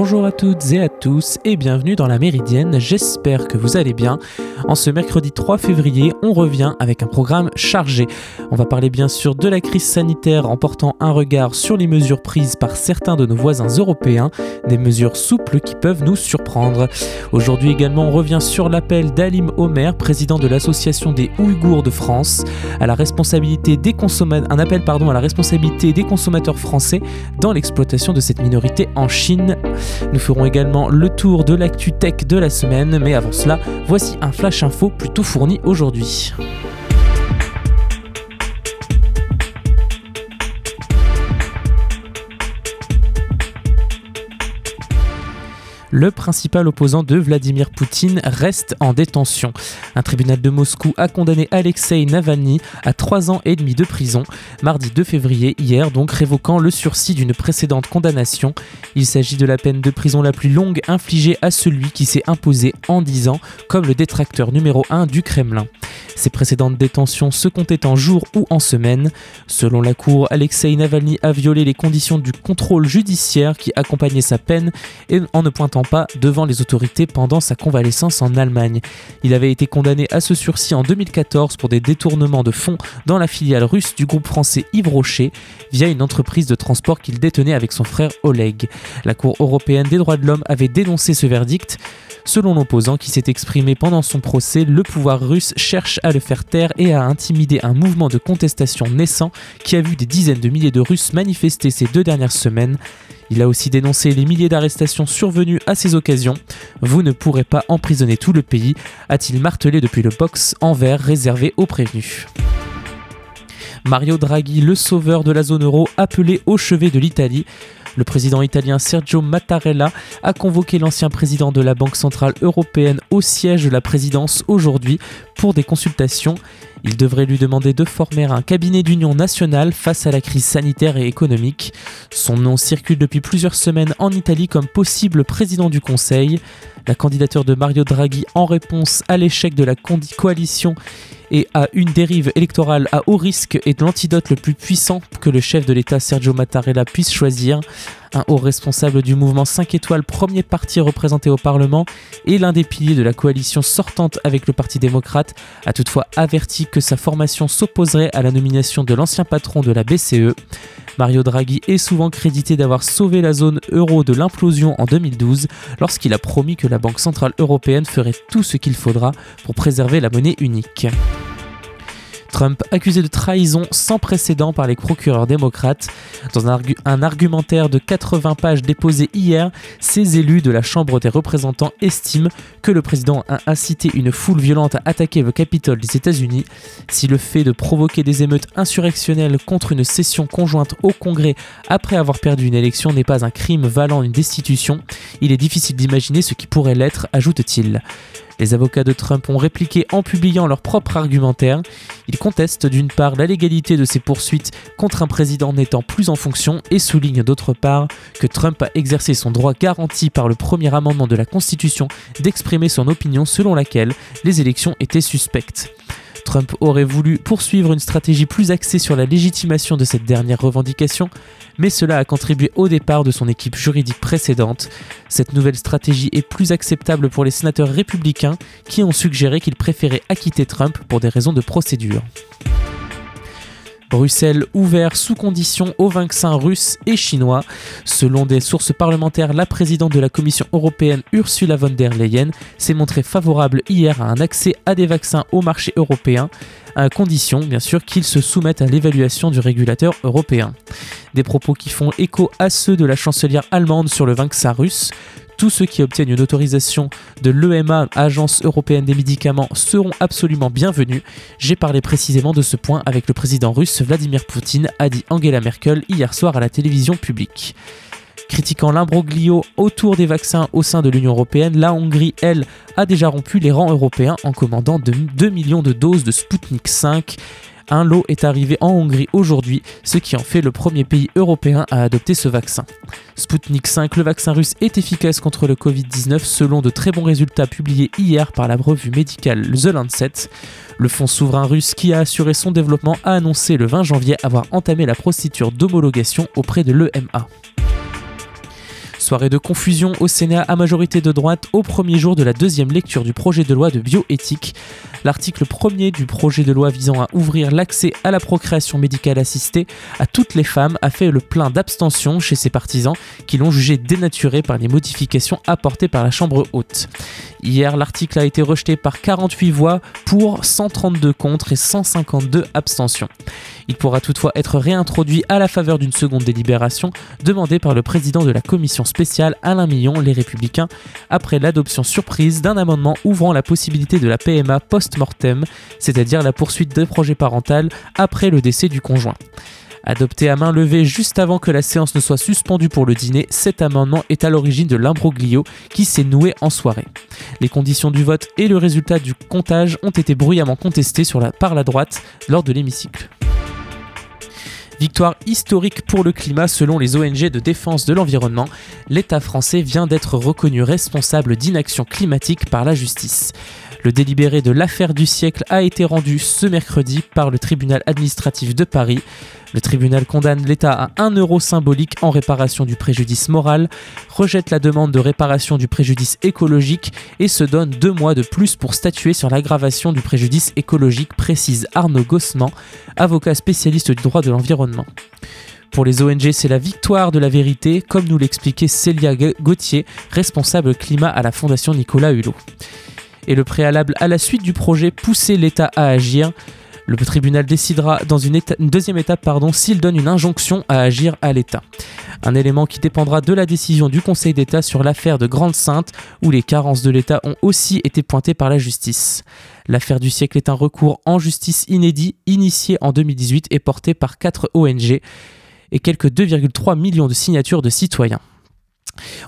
Bonjour à toutes et à tous et bienvenue dans la Méridienne, j'espère que vous allez bien. En ce mercredi 3 février, on revient avec un programme chargé. On va parler bien sûr de la crise sanitaire en portant un regard sur les mesures prises par certains de nos voisins européens, des mesures souples qui peuvent nous surprendre. Aujourd'hui également, on revient sur l'appel d'Alim Omer, président de l'association des Ouïghours de France, à la responsabilité des consommateurs, un appel pardon à la responsabilité des consommateurs français dans l'exploitation de cette minorité en Chine. Nous ferons également le tour de l'actu tech de la semaine, mais avant cela, voici un flash info plutôt fourni aujourd'hui. Le principal opposant de Vladimir Poutine reste en détention. Un tribunal de Moscou a condamné Alexei Navalny à 3 ans et demi de prison, mardi 2 février, hier donc révoquant le sursis d'une précédente condamnation. Il s'agit de la peine de prison la plus longue infligée à celui qui s'est imposé en 10 ans comme le détracteur numéro 1 du Kremlin. Ses précédentes détentions se comptaient en jours ou en semaines. Selon la Cour, Alexei Navalny a violé les conditions du contrôle judiciaire qui accompagnait sa peine et en ne pointant pas devant les autorités pendant sa convalescence en Allemagne. Il avait été condamné à ce sursis en 2014 pour des détournements de fonds dans la filiale russe du groupe français Yves Rocher via une entreprise de transport qu'il détenait avec son frère Oleg. La Cour européenne des droits de l'homme avait dénoncé ce verdict. Selon l'opposant qui s'est exprimé pendant son procès, le pouvoir russe cherche à le faire taire et à intimider un mouvement de contestation naissant qui a vu des dizaines de milliers de Russes manifester ces deux dernières semaines. Il a aussi dénoncé les milliers d'arrestations survenues à ces occasions. Vous ne pourrez pas emprisonner tout le pays, a-t-il martelé depuis le box en verre réservé aux prévenus. Mario Draghi, le sauveur de la zone euro, appelé au chevet de l'Italie. Le président italien Sergio Mattarella a convoqué l'ancien président de la Banque centrale européenne au siège de la présidence aujourd'hui pour des consultations. Il devrait lui demander de former un cabinet d'union nationale face à la crise sanitaire et économique. Son nom circule depuis plusieurs semaines en Italie comme possible président du Conseil. La candidature de Mario Draghi en réponse à l'échec de la coalition et à une dérive électorale à haut risque est l'antidote le plus puissant que le chef de l'État Sergio Mattarella puisse choisir. Un haut responsable du mouvement 5 étoiles, premier parti représenté au Parlement et l'un des piliers de la coalition sortante avec le Parti démocrate, a toutefois averti que sa formation s'opposerait à la nomination de l'ancien patron de la BCE. Mario Draghi est souvent crédité d'avoir sauvé la zone euro de l'implosion en 2012 lorsqu'il a promis que la Banque centrale européenne ferait tout ce qu'il faudra pour préserver la monnaie unique. Trump accusé de trahison sans précédent par les procureurs démocrates. Dans un, argumentaire de 80 pages déposé hier, ces élus de la Chambre des représentants estiment que le président a incité une foule violente à attaquer le Capitole des États-Unis. Si le fait de provoquer des émeutes insurrectionnelles contre une session conjointe au Congrès après avoir perdu une élection n'est pas un crime valant une destitution, il est difficile d'imaginer ce qui pourrait l'être, ajoute-t-il. Les avocats de Trump ont répliqué en publiant leur propre argumentaire. Ils contestent d'une part la légalité de ces poursuites contre un président n'étant plus en fonction et soulignent d'autre part que Trump a exercé son droit garanti par le premier amendement de la Constitution d'exprimer son opinion selon laquelle les élections étaient suspectes. Trump aurait voulu poursuivre une stratégie plus axée sur la légitimation de cette dernière revendication, mais cela a contribué au départ de son équipe juridique précédente. Cette nouvelle stratégie est plus acceptable pour les sénateurs républicains qui ont suggéré qu'ils préféraient acquitter Trump pour des raisons de procédure. Bruxelles ouvert sous condition aux vaccins russes et chinois. Selon des sources parlementaires, la présidente de la Commission européenne Ursula von der Leyen s'est montrée favorable hier à un accès à des vaccins au marché européen, à condition bien sûr qu'ils se soumettent à l'évaluation du régulateur européen. Des propos qui font écho à ceux de la chancelière allemande sur le vaccin russe. Tous ceux qui obtiennent une autorisation de l'EMA, Agence européenne des médicaments, seront absolument bienvenus. J'ai parlé précisément de ce point avec le président russe Vladimir Poutine, a dit Angela Merkel hier soir à la télévision publique. Critiquant l'imbroglio autour des vaccins au sein de l'Union européenne, la Hongrie, elle, a déjà rompu les rangs européens en commandant 2 millions de doses de Sputnik 5. Un lot est arrivé en Hongrie aujourd'hui, ce qui en fait le premier pays européen à adopter ce vaccin. Sputnik 5, le vaccin russe, est efficace contre le Covid-19 selon de très bons résultats publiés hier par la revue médicale The Lancet. Le fonds souverain russe qui a assuré son développement a annoncé le 20 janvier avoir entamé la procédure d'homologation auprès de l'EMA. Soirée de confusion au Sénat à majorité de droite au premier jour de la deuxième lecture du projet de loi de bioéthique. L'article premier du projet de loi visant à ouvrir l'accès à la procréation médicale assistée à toutes les femmes a fait le plein d'abstention chez ses partisans qui l'ont jugé dénaturé par les modifications apportées par la Chambre haute. Hier, l'article a été rejeté par 48 voix pour, 132 contre et 152 abstentions. Il pourra toutefois être réintroduit à la faveur d'une seconde délibération demandée par le président de la commission spéciale Alain Millon, les Républicains, après l'adoption surprise d'un amendement ouvrant la possibilité de la PMA post-mortem, c'est-à-dire la poursuite des projets parental après le décès du conjoint. Adopté à main levée juste avant que la séance ne soit suspendue pour le dîner, cet amendement est à l'origine de l'imbroglio qui s'est noué en soirée. Les conditions du vote et le résultat du comptage ont été bruyamment contestés par la droite lors de l'hémicycle. Victoire historique pour le climat selon les ONG de défense de l'environnement. L'État français vient d'être reconnu responsable d'inaction climatique par la justice. Le délibéré de l'affaire du siècle a été rendu ce mercredi par le tribunal administratif de Paris. Le tribunal condamne l'État à 1 euro symbolique en réparation du préjudice moral, rejette la demande de réparation du préjudice écologique et se donne deux mois de plus pour statuer sur l'aggravation du préjudice écologique, précise Arnaud Gossman, avocat spécialiste du droit de l'environnement. Pour les ONG, c'est la victoire de la vérité, comme nous l'expliquait Célia Gauthier, responsable climat à la Fondation Nicolas Hulot. Et le préalable à la suite du projet pousser l'État à agir. Le tribunal décidera dans une, deuxième étape s'il donne une injonction à agir à l'État. Un élément qui dépendra de la décision du Conseil d'État sur l'affaire de Grande Sainte, où les carences de l'État ont aussi été pointées par la justice. L'affaire du siècle est un recours en justice inédit initié en 2018 et porté par 4 ONG et quelques 2,3 millions de signatures de citoyens.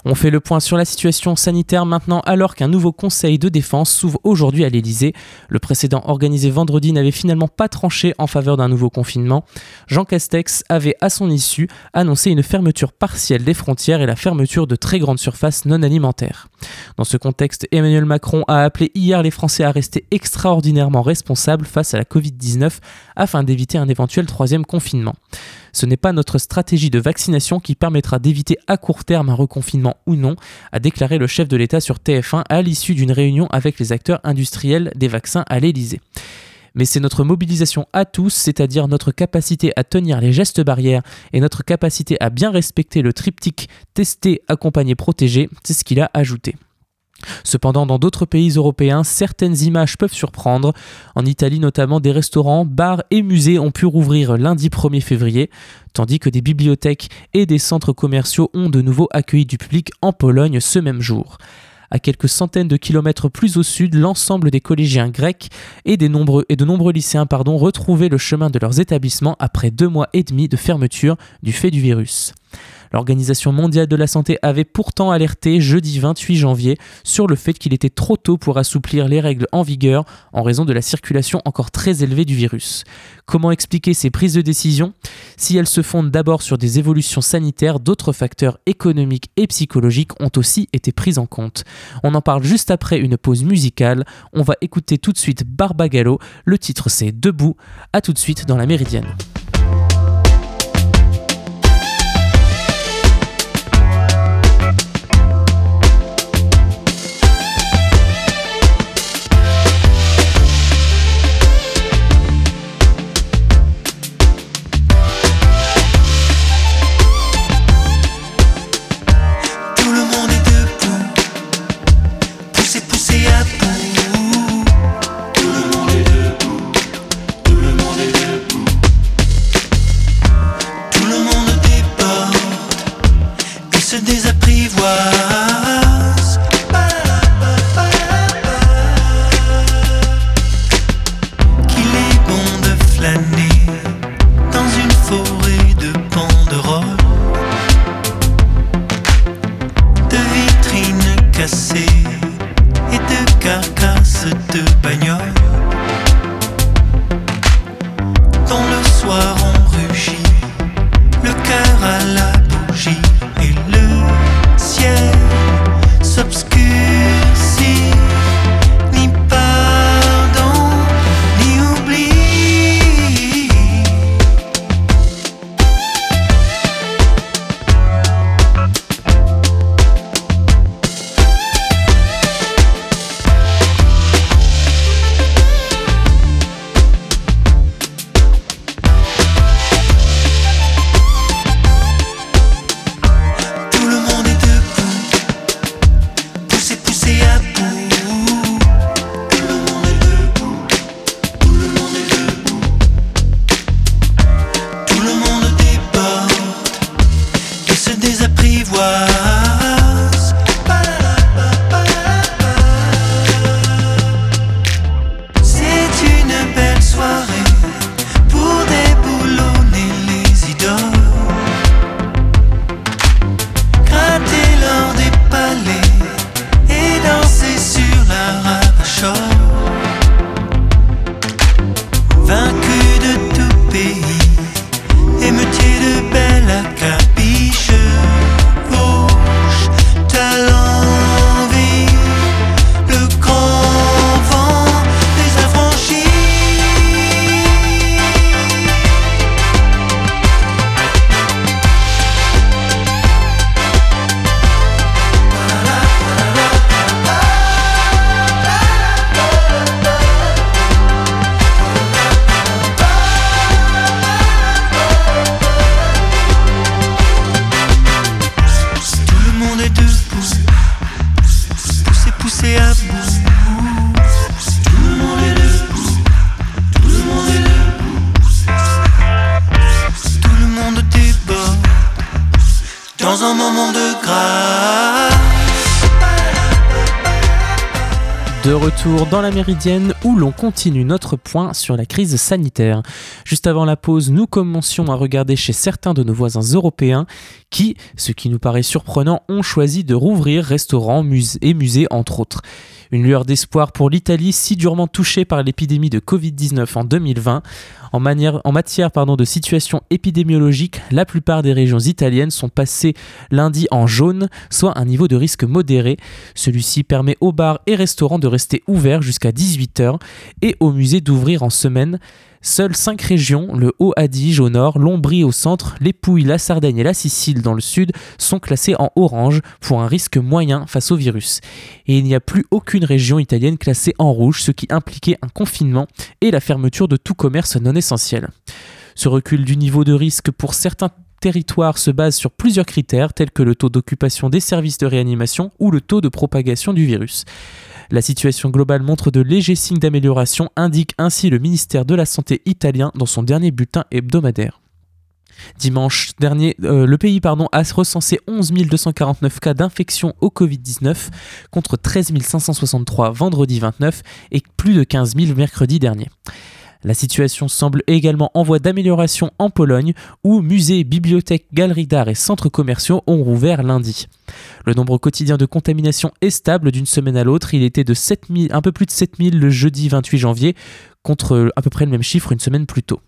On fait le point sur la situation sanitaire maintenant alors qu'un nouveau conseil de défense s'ouvre aujourd'hui à l'Elysée. Le précédent organisé vendredi n'avait finalement pas tranché en faveur d'un nouveau confinement. Jean Castex avait à son issue annoncé une fermeture partielle des frontières et la fermeture de très grandes surfaces non alimentaires. Dans ce contexte, Emmanuel Macron a appelé hier les Français à rester extraordinairement responsables face à la Covid-19 afin d'éviter un éventuel troisième confinement. Ce n'est pas notre stratégie de vaccination qui permettra d'éviter à court terme un reconfinement ou non, a déclaré le chef de l'État sur TF1 à l'issue d'une réunion avec les acteurs industriels des vaccins à l'Élysée mais c'est notre mobilisation à tous, c'est-à-dire notre capacité à tenir les gestes barrières et notre capacité à bien respecter le triptyque tester, accompagner, protéger, c'est ce qu'il a ajouté. Cependant, dans d'autres pays européens, certaines images peuvent surprendre. En Italie notamment, des restaurants, bars et musées ont pu rouvrir lundi 1er février, tandis que des bibliothèques et des centres commerciaux ont de nouveau accueilli du public en Pologne ce même jour. À quelques centaines de kilomètres plus au sud, l'ensemble des collégiens grecs et, de nombreux lycéens pardon, retrouvaient le chemin de leurs établissements après deux mois et demi de fermeture du fait du virus. L'Organisation mondiale de la santé avait pourtant alerté jeudi 28 janvier sur le fait qu'il était trop tôt pour assouplir les règles en vigueur en raison de la circulation encore très élevée du virus. Comment expliquer ces prises de décision? Si elles se fondent d'abord sur des évolutions sanitaires, d'autres facteurs économiques et psychologiques ont aussi été pris en compte. On en parle juste après une pause musicale. On va écouter tout de suite Barbagallo. Le titre c'est Debout. A tout de suite dans la Méridienne. Dans la Méridienne où l'on continue notre point sur la crise sanitaire. Juste avant la pause, nous commencions à regarder chez certains de nos voisins européens qui, ce qui nous paraît surprenant, ont choisi de rouvrir restaurants et musées entre autres. Une lueur d'espoir pour l'Italie si durement touchée par l'épidémie de Covid-19 en 2020. En, matière de situation épidémiologique, la plupart des régions italiennes sont passées lundi en jaune, soit un niveau de risque modéré. Celui-ci permet aux bars et restaurants de rester ouverts jusqu'à 18h et aux musées d'ouvrir en semaine. Seules cinq régions, le Haut-Adige au nord, l'Ombrie au centre, les Pouilles, la Sardaigne et la Sicile dans le sud, sont classées en orange pour un risque moyen face au virus. Et il n'y a plus aucune région italienne classée en rouge, ce qui impliquait un confinement et la fermeture de tout commerce non essentiel. Ce recul du niveau de risque pour certains territoires se base sur plusieurs critères tels que le taux d'occupation des services de réanimation ou le taux de propagation du virus. La situation globale montre de légers signes d'amélioration, indique ainsi le ministère de la Santé italien dans son dernier bulletin hebdomadaire. Dimanche dernier, euh, le pays a recensé 11 249 cas d'infection au Covid-19 contre 13 563 vendredi 29 et plus de 15 000 mercredi dernier. La situation semble également en voie d'amélioration en Pologne, où musées, bibliothèques, galeries d'art et centres commerciaux ont rouvert lundi. Le nombre quotidien de contamination est stable d'une semaine à l'autre. Il était de 7000, un peu plus de 7000 le jeudi 28 janvier, contre à peu près le même chiffre une semaine plus tôt.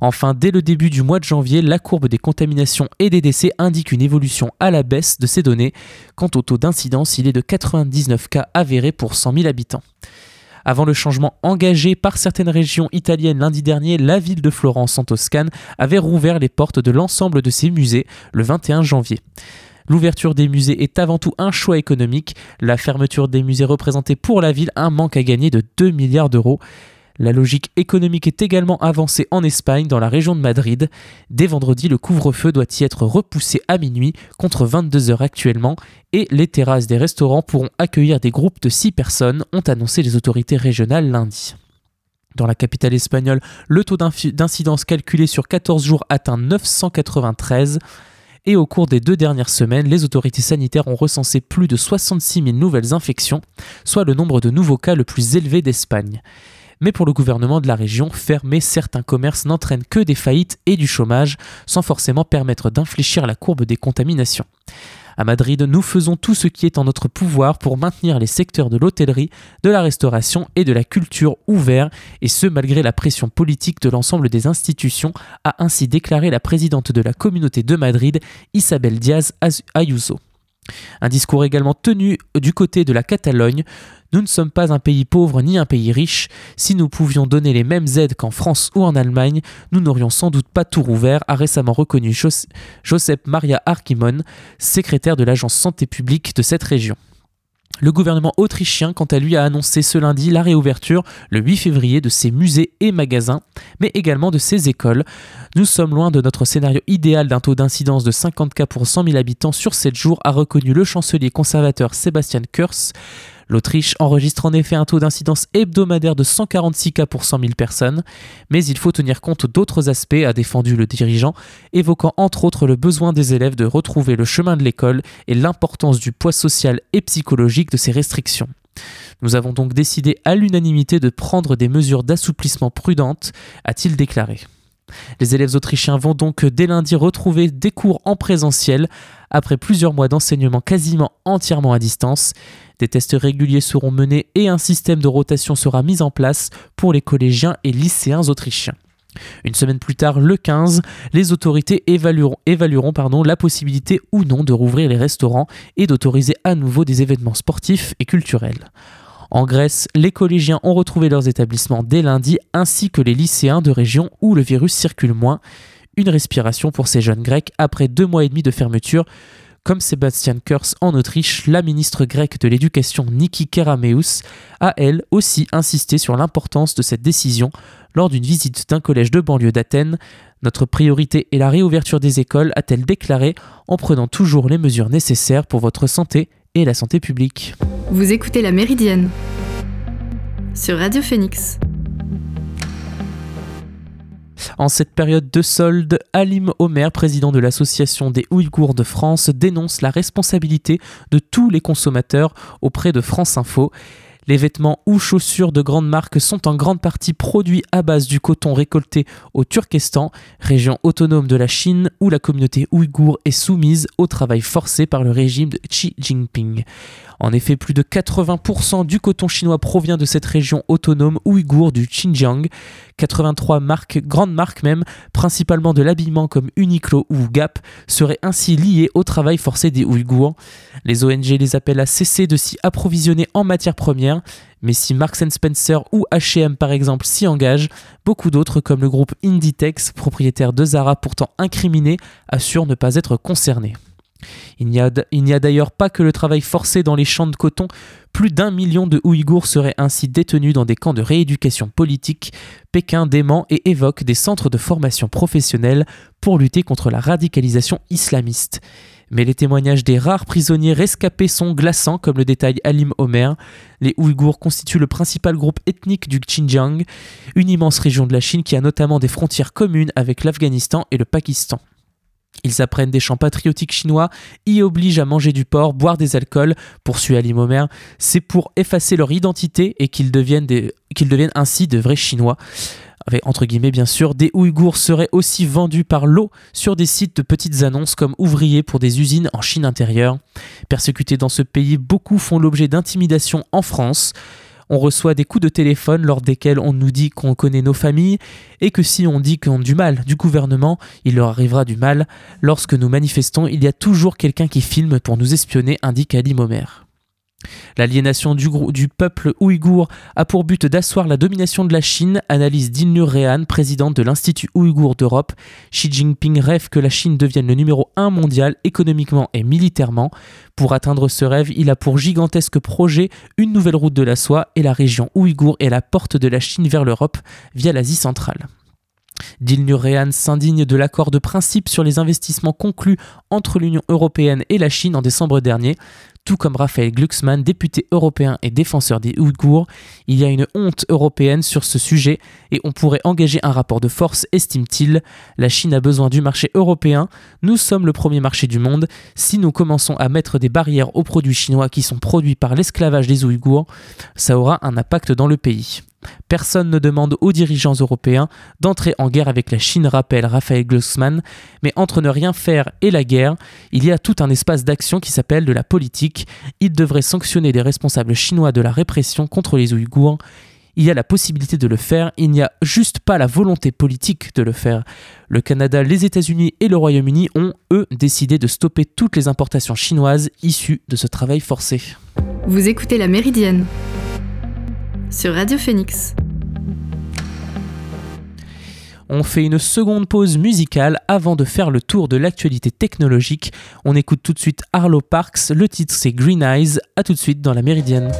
Enfin, dès le début du mois de janvier, la courbe des contaminations et des décès indique une évolution à la baisse de ces données. Quant au taux d'incidence, il est de 99 cas avérés pour 100 000 habitants. Avant le changement engagé par certaines régions italiennes lundi dernier, la ville de Florence en Toscane avait rouvert les portes de l'ensemble de ses musées le 21 janvier. L'ouverture des musées est avant tout un choix économique. La fermeture des musées représentait pour la ville un manque à gagner de 2 milliards d'euros. La logique économique est également avancée en Espagne, dans la région de Madrid. Dès vendredi, le couvre-feu doit y être repoussé à minuit, contre 22 heures actuellement, et les terrasses des restaurants pourront accueillir des groupes de 6 personnes, ont annoncé les autorités régionales lundi. Dans la capitale espagnole, le taux d'incidence calculé sur 14 jours atteint 993 et au cours des deux dernières semaines, les autorités sanitaires ont recensé plus de 66 000 nouvelles infections, soit le nombre de nouveaux cas le plus élevé d'Espagne. Mais pour le gouvernement de la région, fermer certains commerces n'entraîne que des faillites et du chômage, sans forcément permettre d'infléchir la courbe des contaminations. À Madrid, nous faisons tout ce qui est en notre pouvoir pour maintenir les secteurs de l'hôtellerie, de la restauration et de la culture ouverts, et ce malgré la pression politique de l'ensemble des institutions, a ainsi déclaré la présidente de la communauté de Madrid, Isabel Diaz Ayuso. Un discours également tenu du côté de la Catalogne. Nous ne sommes pas un pays pauvre ni un pays riche. Si nous pouvions donner les mêmes aides qu'en France ou en Allemagne, nous n'aurions sans doute pas tout rouvert, a récemment reconnu Josep Maria Arkimon, secrétaire de l'agence santé publique de cette région. Le gouvernement autrichien, quant à lui, a annoncé ce lundi la réouverture le 8 février de ses musées et magasins, mais également de ses écoles. Nous sommes loin de notre scénario idéal d'un taux d'incidence de 50 cas pour 100 000 habitants sur 7 jours, a reconnu le chancelier conservateur Sébastien Kurz. L'Autriche enregistre en effet un taux d'incidence hebdomadaire de 146 cas pour 100 000 personnes, mais il faut tenir compte d'autres aspects, a défendu le dirigeant, évoquant entre autres le besoin des élèves de retrouver le chemin de l'école et l'importance du poids social et psychologique de ces restrictions. Nous avons donc décidé à l'unanimité de prendre des mesures d'assouplissement prudentes, a-t-il déclaré. Les élèves autrichiens vont donc dès lundi retrouver des cours en présentiel après plusieurs mois d'enseignement quasiment entièrement à distance. Des tests réguliers seront menés et un système de rotation sera mis en place pour les collégiens et lycéens autrichiens. Une semaine plus tard, le 15, les autorités évalueront, la possibilité ou non de rouvrir les restaurants et d'autoriser à nouveau des événements sportifs et culturels. En Grèce, les collégiens ont retrouvé leurs établissements dès lundi, ainsi que les lycéens de régions où le virus circule moins. Une respiration pour ces jeunes Grecs après deux mois et demi de fermeture. Comme Sébastien Kurz en Autriche, la ministre grecque de l'Éducation Niki Kerameus a elle aussi insisté sur l'importance de cette décision lors d'une visite d'un collège de banlieue d'Athènes. Notre priorité est la réouverture des écoles, a-t-elle déclaré, en prenant toujours les mesures nécessaires pour votre santé et la santé publique. Vous écoutez La Méridienne sur Radio Phoenix. En cette période de solde, Alim Omer, président de l'Association des Ouïghours de France, dénonce la responsabilité de tous les consommateurs auprès de France Info. Les vêtements ou chaussures de grandes marques sont en grande partie produits à base du coton récolté au Turkestan, région autonome de la Chine où la communauté ouïghour est soumise au travail forcé par le régime de Xi Jinping. En effet, plus de 80% du coton chinois provient de cette région autonome ouïghour du Xinjiang. 83 marques, grandes marques même, principalement de l'habillement comme Uniqlo ou Gap, seraient ainsi liées au travail forcé des Ouïghours. Les ONG les appellent à cesser de s'y approvisionner en matières premières, mais si Marks Spencer ou H&M par exemple s'y engagent, beaucoup d'autres comme le groupe Inditex, propriétaire de Zara pourtant incriminé, assurent ne pas être concernés. Il n'y a, d'ailleurs pas que le travail forcé dans les champs de coton, plus d'un million de Ouïghours seraient ainsi détenus dans des camps de rééducation politique. Pékin dément et évoque des centres de formation professionnelle pour lutter contre la radicalisation islamiste. Mais les témoignages des rares prisonniers rescapés sont glaçants, comme le détaille Alim Omer. Les Ouïghours constituent le principal groupe ethnique du Xinjiang, une immense région de la Chine qui a notamment des frontières communes avec l'Afghanistan et le Pakistan. Ils apprennent des chants patriotiques chinois, y obligent à manger du porc, boire des alcools, poursuit Ali Momer. C'est pour effacer leur identité et qu'ils deviennent, ainsi de vrais Chinois. Avec, entre guillemets bien sûr, des Ouïghours seraient aussi vendus par lot sur des sites de petites annonces comme ouvriers pour des usines en Chine intérieure. Persécutés dans ce pays, beaucoup font l'objet d'intimidation en France. On reçoit des coups de téléphone lors desquels on nous dit qu'on connaît nos familles et que si on dit qu'on a du mal du gouvernement, il leur arrivera du mal. Lorsque nous manifestons, il y a toujours quelqu'un qui filme pour nous espionner, indique Ali Momer. L'aliénation du, peuple ouïghour a pour but d'asseoir la domination de la Chine, analyse Dilnur Rehan, présidente de l'Institut ouïghour d'Europe. Xi Jinping rêve que la Chine devienne le numéro un mondial économiquement et militairement. Pour atteindre ce rêve, il a pour gigantesque projet une nouvelle route de la soie et la région ouïghour est la porte de la Chine vers l'Europe via l'Asie centrale. Dilnur Rehan s'indigne de l'accord de principe sur les investissements conclus entre l'Union européenne et la Chine en décembre dernier. Tout comme Raphaël Glucksmann, député européen et défenseur des Ouïghours, il y a une honte européenne sur ce sujet et on pourrait engager un rapport de force, estime-t-il. La Chine a besoin du marché européen, nous sommes le premier marché du monde. Si nous commençons à mettre des barrières aux produits chinois qui sont produits par l'esclavage des Ouïghours, ça aura un impact dans le pays. Personne ne demande aux dirigeants européens d'entrer en guerre avec la Chine, rappelle Raphaël Glucksmann, mais entre ne rien faire et la guerre, il y a tout un espace d'action qui s'appelle de la politique. Il devrait sanctionner les responsables chinois de la répression contre les Ouïghours. Il y a la possibilité de le faire, il n'y a juste pas la volonté politique de le faire. Le Canada, les États-Unis et le Royaume-Uni ont, eux, décidé de stopper toutes les importations chinoises issues de ce travail forcé. Vous écoutez La Méridienne sur Radio Phoenix. On fait une seconde pause musicale avant de faire le tour de l'actualité technologique. On écoute tout de suite Arlo Parks, le titre c'est Green Eyes. A tout de suite dans la Méridienne.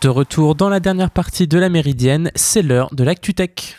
De retour dans la dernière partie de la Méridienne, c'est l'heure de l'ActuTech.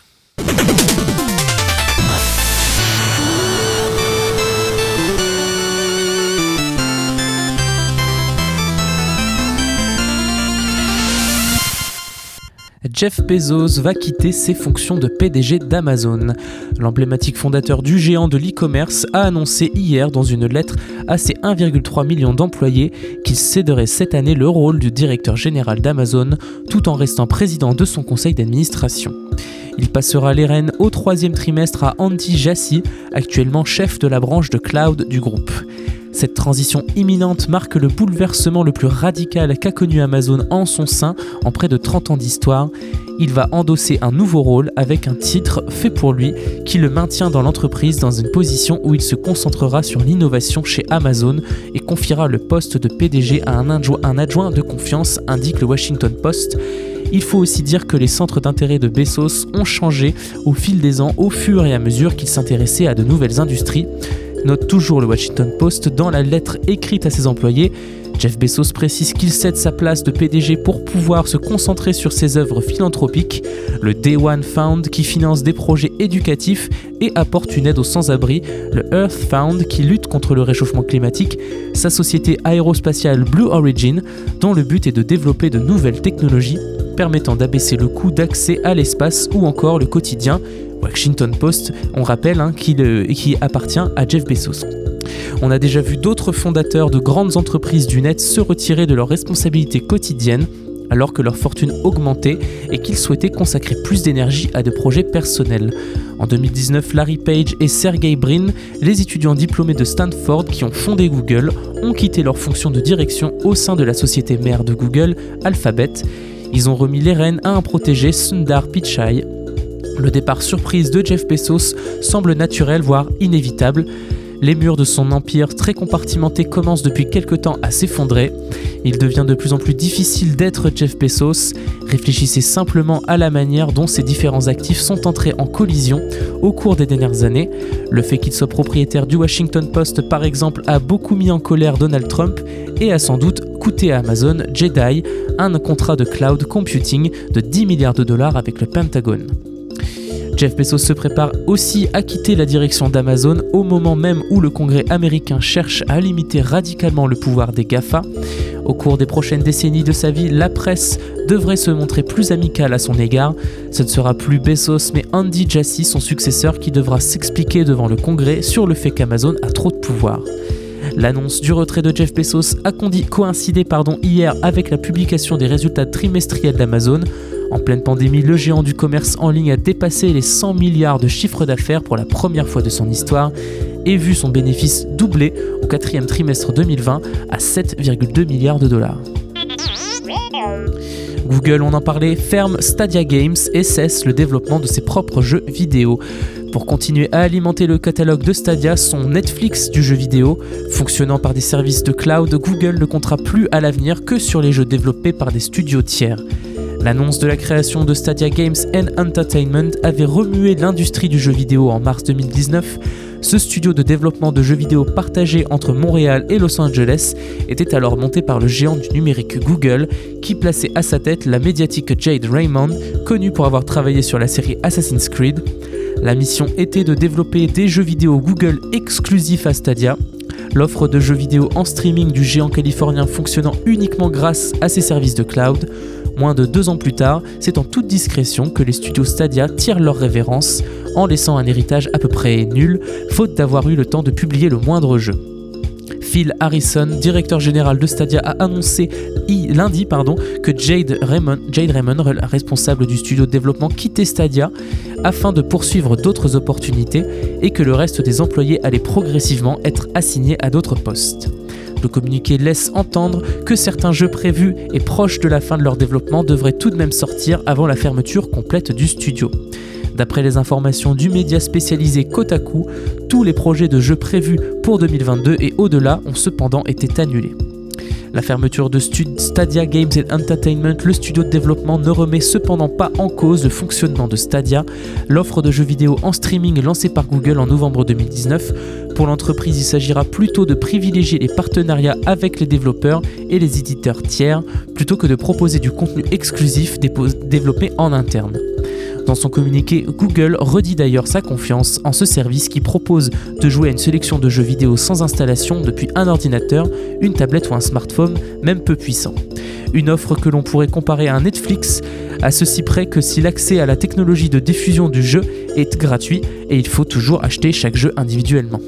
Jeff Bezos va quitter ses fonctions de PDG d'Amazon. L'emblématique fondateur du géant de l'e-commerce a annoncé hier dans une lettre à ses 1,3 million d'employés qu'il céderait cette année le rôle du directeur général d'Amazon tout en restant président de son conseil d'administration. Il passera les rênes au troisième trimestre à Andy Jassy, actuellement chef de la branche de cloud du groupe. Cette transition imminente marque le bouleversement le plus radical qu'a connu Amazon en son sein en près de 30 ans d'histoire. Il va endosser un nouveau rôle avec un titre fait pour lui qui le maintient dans l'entreprise dans une position où il se concentrera sur l'innovation chez Amazon et confiera le poste de PDG à un adjoint, de confiance, indique le Washington Post. Il faut aussi dire que les centres d'intérêt de Bezos ont changé au fil des ans au fur et à mesure qu'il s'intéressait à de nouvelles industries. Note toujours le Washington Post dans la lettre écrite à ses employés. Jeff Bezos précise qu'il cède sa place de PDG pour pouvoir se concentrer sur ses œuvres philanthropiques, le Day One Fund qui finance des projets éducatifs et apporte une aide aux sans-abri, le Earth Fund qui lutte contre le réchauffement climatique, sa société aérospatiale Blue Origin dont le but est de développer de nouvelles technologies permettant d'abaisser le coût d'accès à l'espace ou encore le quotidien Washington Post, on rappelle, hein, qui, qui appartient à Jeff Bezos. On a déjà vu d'autres fondateurs de grandes entreprises du net se retirer de leurs responsabilités quotidiennes alors que leur fortune augmentait et qu'ils souhaitaient consacrer plus d'énergie à des projets personnels. En 2019, Larry Page et Sergey Brin, les étudiants diplômés de Stanford qui ont fondé Google, ont quitté leur fonction de direction au sein de la société mère de Google, Alphabet. Ils ont remis les rênes à un protégé, Sundar Pichai, le départ surprise de Jeff Bezos semble naturel, voire inévitable. Les murs de son empire très compartimenté commencent depuis quelque temps à s'effondrer. Il devient de plus en plus difficile d'être Jeff Bezos. Réfléchissez simplement à la manière dont ces différents actifs sont entrés en collision au cours des dernières années. Le fait qu'il soit propriétaire du Washington Post par exemple a beaucoup mis en colère Donald Trump et a sans doute coûté à Amazon Jedi un contrat de cloud computing de 10 milliards de dollars avec le Pentagone. Jeff Bezos se prépare aussi à quitter la direction d'Amazon au moment même où le Congrès américain cherche à limiter radicalement le pouvoir des GAFA. Au cours des prochaines décennies de sa vie, la presse devrait se montrer plus amicale à son égard. Ce ne sera plus Bezos mais Andy Jassy, son successeur, qui devra s'expliquer devant le Congrès sur le fait qu'Amazon a trop de pouvoir. L'annonce du retrait de Jeff Bezos a coïncidé pardon, hier avec la publication des résultats trimestriels d'Amazon. En pleine pandémie, le géant du commerce en ligne a dépassé les 100 milliards de chiffres d'affaires pour la première fois de son histoire et vu son bénéfice doubler au quatrième trimestre 2020 à 7,2 milliards de dollars. Google, on en parlait, ferme Stadia Games et cesse le développement de ses propres jeux vidéo. Pour continuer à alimenter le catalogue de Stadia, son Netflix du jeu vidéo, fonctionnant par des services de cloud, Google ne comptera plus à l'avenir que sur les jeux développés par des studios tiers. L'annonce de la création de Stadia Games and Entertainment avait remué l'industrie du jeu vidéo en mars 2019. Ce studio de développement de jeux vidéo partagé entre Montréal et Los Angeles était alors monté par le géant du numérique Google, qui plaçait à sa tête la médiatique Jade Raymond, connue pour avoir travaillé sur la série Assassin's Creed. La mission était de développer des jeux vidéo Google exclusifs à Stadia, l'offre de jeux vidéo en streaming du géant californien fonctionnant uniquement grâce à ses services de cloud. Moins de deux ans plus tard, c'est en toute discrétion que les studios Stadia tirent leur révérence en laissant un héritage à peu près nul, faute d'avoir eu le temps de publier le moindre jeu. Phil Harrison, directeur général de Stadia, a annoncé lundi que Jade Raymond, Jade Raymond, responsable du studio de développement, quittait Stadia afin de poursuivre d'autres opportunités et que le reste des employés allait progressivement être assignés à d'autres postes. Le communiqué laisse entendre que certains jeux prévus et proches de la fin de leur développement devraient tout de même sortir avant la fermeture complète du studio. D'après les informations du média spécialisé Kotaku, tous les projets de jeux prévus pour 2022 et au-delà ont cependant été annulés. La fermeture de Stadia Games Entertainment, le studio de développement, ne remet cependant pas en cause le fonctionnement de Stadia, l'offre de jeux vidéo en streaming lancée par Google en novembre 2019. Pour l'entreprise, il s'agira plutôt de privilégier les partenariats avec les développeurs et les éditeurs tiers, plutôt que de proposer du contenu exclusif développé en interne. Dans son communiqué, Google redit d'ailleurs sa confiance en ce service qui propose de jouer à une sélection de jeux vidéo sans installation depuis un ordinateur, une tablette ou un smartphone, même peu puissant. Une offre que l'on pourrait comparer à un Netflix, à ceci près que si l'accès à la technologie de diffusion du jeu est gratuit et il faut toujours acheter chaque jeu individuellement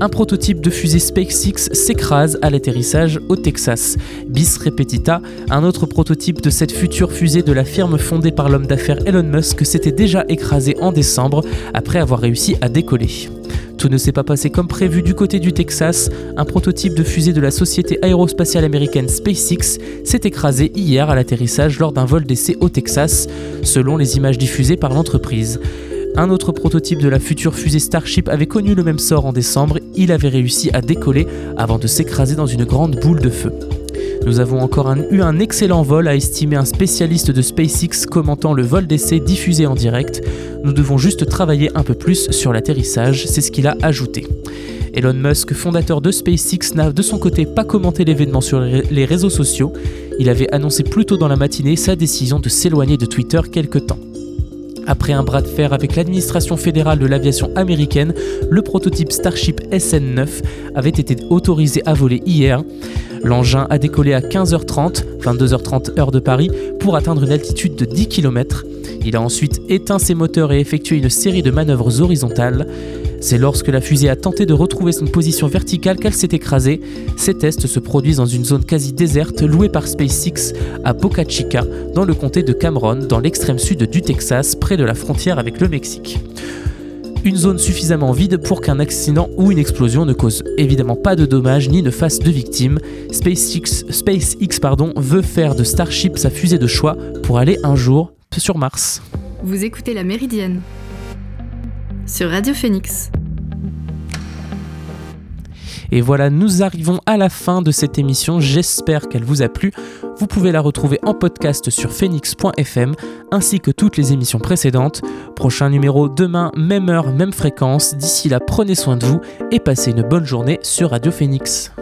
un prototype de fusée SpaceX s'écrase à l'atterrissage au Texas. Bis repetita, un autre prototype de cette future fusée de la firme fondée par l'homme d'affaires Elon Musk s'était déjà écrasé en décembre après avoir réussi à décoller. Tout ne s'est pas passé comme prévu du côté du Texas. Un prototype de fusée de la société aérospatiale américaine SpaceX s'est écrasé hier à l'atterrissage lors d'un vol d'essai au Texas, selon les images diffusées par l'entreprise. Un autre prototype de la future fusée Starship avait connu le même sort en décembre, il avait réussi à décoller avant de s'écraser dans une grande boule de feu. Nous avons encore eu un excellent vol, a estimé un spécialiste de SpaceX commentant le vol d'essai diffusé en direct. Nous devons juste travailler un peu plus sur l'atterrissage, c'est ce qu'il a ajouté. Elon Musk, fondateur de SpaceX, n'a de son côté pas commenté l'événement sur les réseaux sociaux. Il avait annoncé plus tôt dans la matinée sa décision de s'éloigner de Twitter quelque temps. Après un bras de fer avec l'administration fédérale de l'aviation américaine, le prototype Starship SN9 avait été autorisé à voler hier. L'engin a décollé à 15h30, 22h30 heure de Paris, pour atteindre une altitude de 10 km. Il a ensuite éteint ses moteurs et effectué une série de manœuvres horizontales. C'est lorsque la fusée a tenté de retrouver son position verticale qu'elle s'est écrasée. Ces tests se produisent dans une zone quasi déserte louée par SpaceX à Boca Chica, dans le comté de Cameron, dans l'extrême sud du Texas, près de la frontière avec le Mexique. Une zone suffisamment vide pour qu'un accident ou une explosion ne cause évidemment pas de dommages ni ne fasse de victimes. SpaceX, veut faire de Starship sa fusée de choix pour aller un jour sur Mars. Vous écoutez La Méridienne sur Radio Phoenix. Et voilà, nous arrivons à la fin de cette émission. J'espère qu'elle vous a plu. Vous pouvez la retrouver en podcast sur phoenix.fm ainsi que toutes les émissions précédentes. Prochain numéro demain, même heure, même fréquence. D'ici là, prenez soin de vous et passez une bonne journée sur Radio Phoenix.